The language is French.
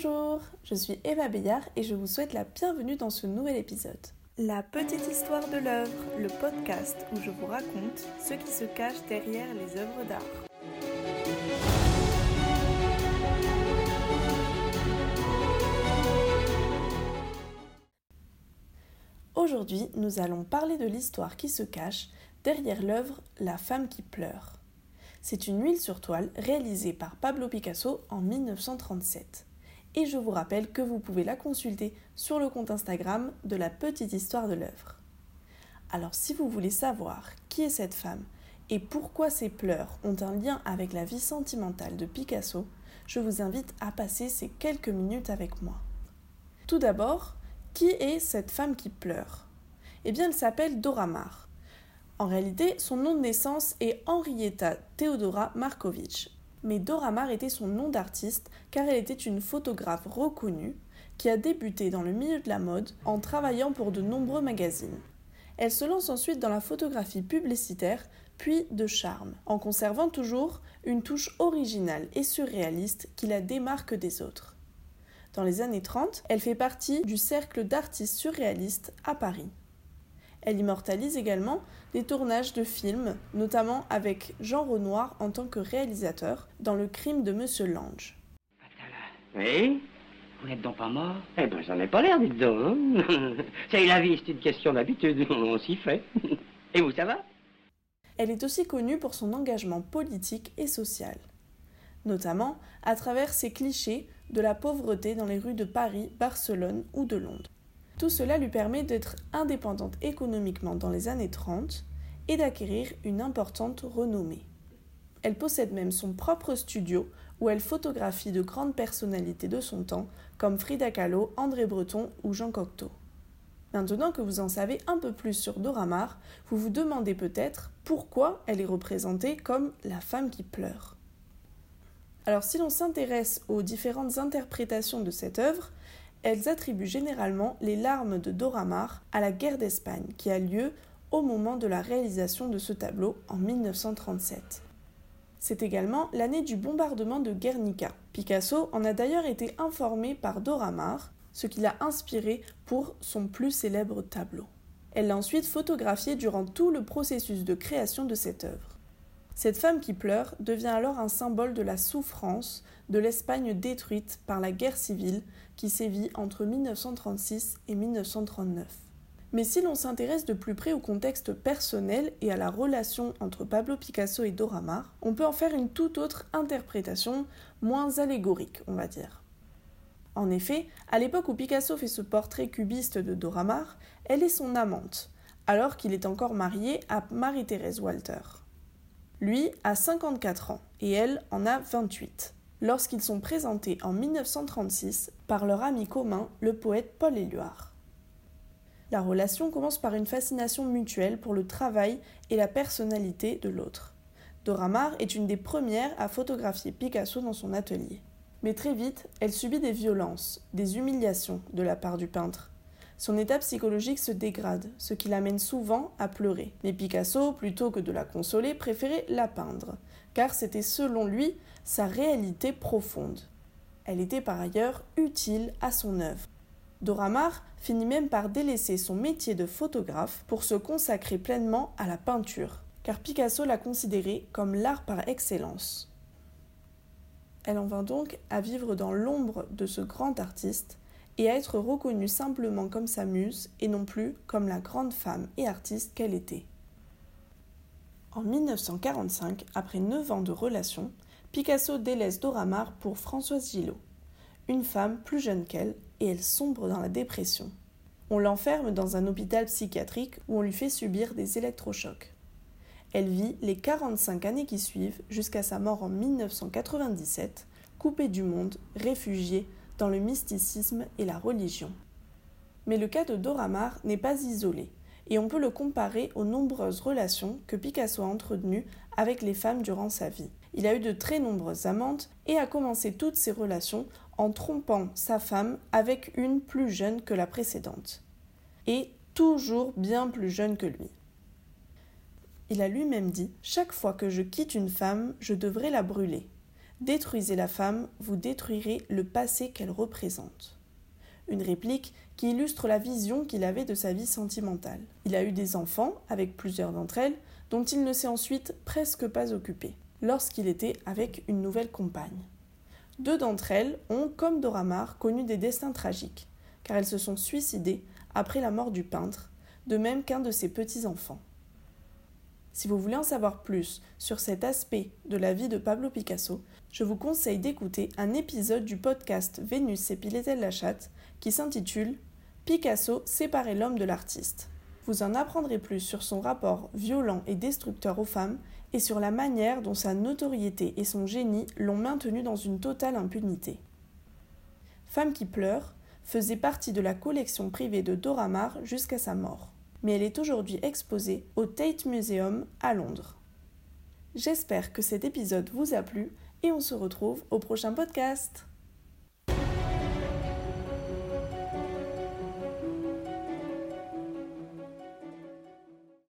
Bonjour, je suis Eva Bayard et je vous souhaite la bienvenue dans ce nouvel épisode. La petite histoire de l'œuvre, le podcast où je vous raconte ce qui se cache derrière les œuvres d'art. Aujourd'hui, nous allons parler de l'histoire qui se cache derrière l'œuvre La femme qui pleure. C'est une huile sur toile réalisée par Pablo Picasso en 1937. Et je vous rappelle que vous pouvez la consulter sur le compte Instagram de la petite histoire de l'œuvre. Alors si vous voulez savoir qui est cette femme et pourquoi ses pleurs ont un lien avec la vie sentimentale de Picasso, je vous invite à passer ces quelques minutes avec moi. Tout d'abord, qui est cette femme qui pleure? Eh bien, elle s'appelle Dora Maar. En réalité, son nom de naissance est Henrietta Theodora Markovitch. Mais Dora Maar était son nom d'artiste car elle était une photographe reconnue qui a débuté dans le milieu de la mode en travaillant pour de nombreux magazines. Elle se lance ensuite dans la photographie publicitaire puis de charme, en conservant toujours une touche originale et surréaliste qui la démarque des autres. Dans les années 30, elle fait partie du cercle d'artistes surréalistes à Paris. Elle immortalise également des tournages de films, notamment avec Jean Renoir en tant que réalisateur dans Le crime de Monsieur Lange. Oui? Vous n'êtes donc pas mort? Eh ben, j'en ai pas l'air, dites donc. Hein? c'est la vie, c'est une question d'habitude, on s'y fait. Et vous, ça va? Elle est aussi connue pour son engagement politique et social, notamment à travers ses clichés de la pauvreté dans les rues de Paris, Barcelone ou de Londres. Tout cela lui permet d'être indépendante économiquement dans les années 30 et d'acquérir une importante renommée. Elle possède même son propre studio où elle photographie de grandes personnalités de son temps comme Frida Kahlo, André Breton ou Jean Cocteau. Maintenant que vous en savez un peu plus sur Dora Maar, vous vous demandez peut-être pourquoi elle est représentée comme la femme qui pleure. Alors si l'on s'intéresse aux différentes interprétations de cette œuvre, elles attribuent généralement les larmes de Dora Maar à la guerre d'Espagne qui a lieu au moment de la réalisation de ce tableau en 1937. C'est également l'année du bombardement de Guernica. Picasso en a d'ailleurs été informé par Dora Maar, ce qui l'a inspiré pour son plus célèbre tableau. Elle l'a ensuite photographié durant tout le processus de création de cette œuvre. Cette femme qui pleure devient alors un symbole de la souffrance de l'Espagne détruite par la guerre civile qui sévit entre 1936 et 1939. Mais si l'on s'intéresse de plus près au contexte personnel et à la relation entre Pablo Picasso et Dora Maar, on peut en faire une toute autre interprétation, moins allégorique, on va dire. En effet, à l'époque où Picasso fait ce portrait cubiste de Dora Maar, elle est son amante, alors qu'il est encore marié à Marie-Thérèse Walter. Lui a 54 ans et elle en a 28, lorsqu'ils sont présentés en 1936 par leur ami commun, le poète Paul Éluard. La relation commence par une fascination mutuelle pour le travail et la personnalité de l'autre. Dora Maar est une des premières à photographier Picasso dans son atelier. Mais très vite, elle subit des violences, des humiliations de la part du peintre, son état psychologique se dégrade, ce qui l'amène souvent à pleurer. Mais Picasso, plutôt que de la consoler, préférait la peindre, car c'était selon lui sa réalité profonde. Elle était par ailleurs utile à son œuvre. Dora Maar finit même par délaisser son métier de photographe pour se consacrer pleinement à la peinture, car Picasso l'a considérée comme l'art par excellence. Elle en vint donc à vivre dans l'ombre de ce grand artiste, et à être reconnue simplement comme sa muse et non plus comme la grande femme et artiste qu'elle était. En 1945, après neuf ans de relation, Picasso délaisse Dora Maar pour Françoise Gillot, une femme plus jeune qu'elle, et elle sombre dans la dépression. On l'enferme dans un hôpital psychiatrique où on lui fait subir des électrochocs. Elle vit les 45 années qui suivent jusqu'à sa mort en 1997, coupée du monde, réfugiée dans le mysticisme et la religion. Mais le cas de Dora Maar n'est pas isolé, et on peut le comparer aux nombreuses relations que Picasso a entretenues avec les femmes durant sa vie. Il a eu de très nombreuses amantes et a commencé toutes ses relations en trompant sa femme avec une plus jeune que la précédente, et toujours bien plus jeune que lui. Il a lui-même dit Chaque fois que je quitte une femme, je devrais la brûler. Détruisez la femme, vous détruirez le passé qu'elle représente. Une réplique qui illustre la vision qu'il avait de sa vie sentimentale. Il a eu des enfants avec plusieurs d'entre elles, dont il ne s'est ensuite presque pas occupé, lorsqu'il était avec une nouvelle compagne. Deux d'entre elles ont, comme Doramar, connu des destins tragiques, car elles se sont suicidées après la mort du peintre, de même qu'un de ses petits-enfants. Si vous voulez en savoir plus sur cet aspect de la vie de Pablo Picasso, je vous conseille d'écouter un épisode du podcast Vénus s'épilait-elle la chatte qui s'intitule Picasso séparait l'homme de l'artiste. Vous en apprendrez plus sur son rapport violent et destructeur aux femmes et sur la manière dont sa notoriété et son génie l'ont maintenu dans une totale impunité. Femme qui pleure faisait partie de la collection privée de Dora Maar jusqu'à sa mort mais elle est aujourd'hui exposée au Tate Museum à Londres. J'espère que cet épisode vous a plu et on se retrouve au prochain podcast.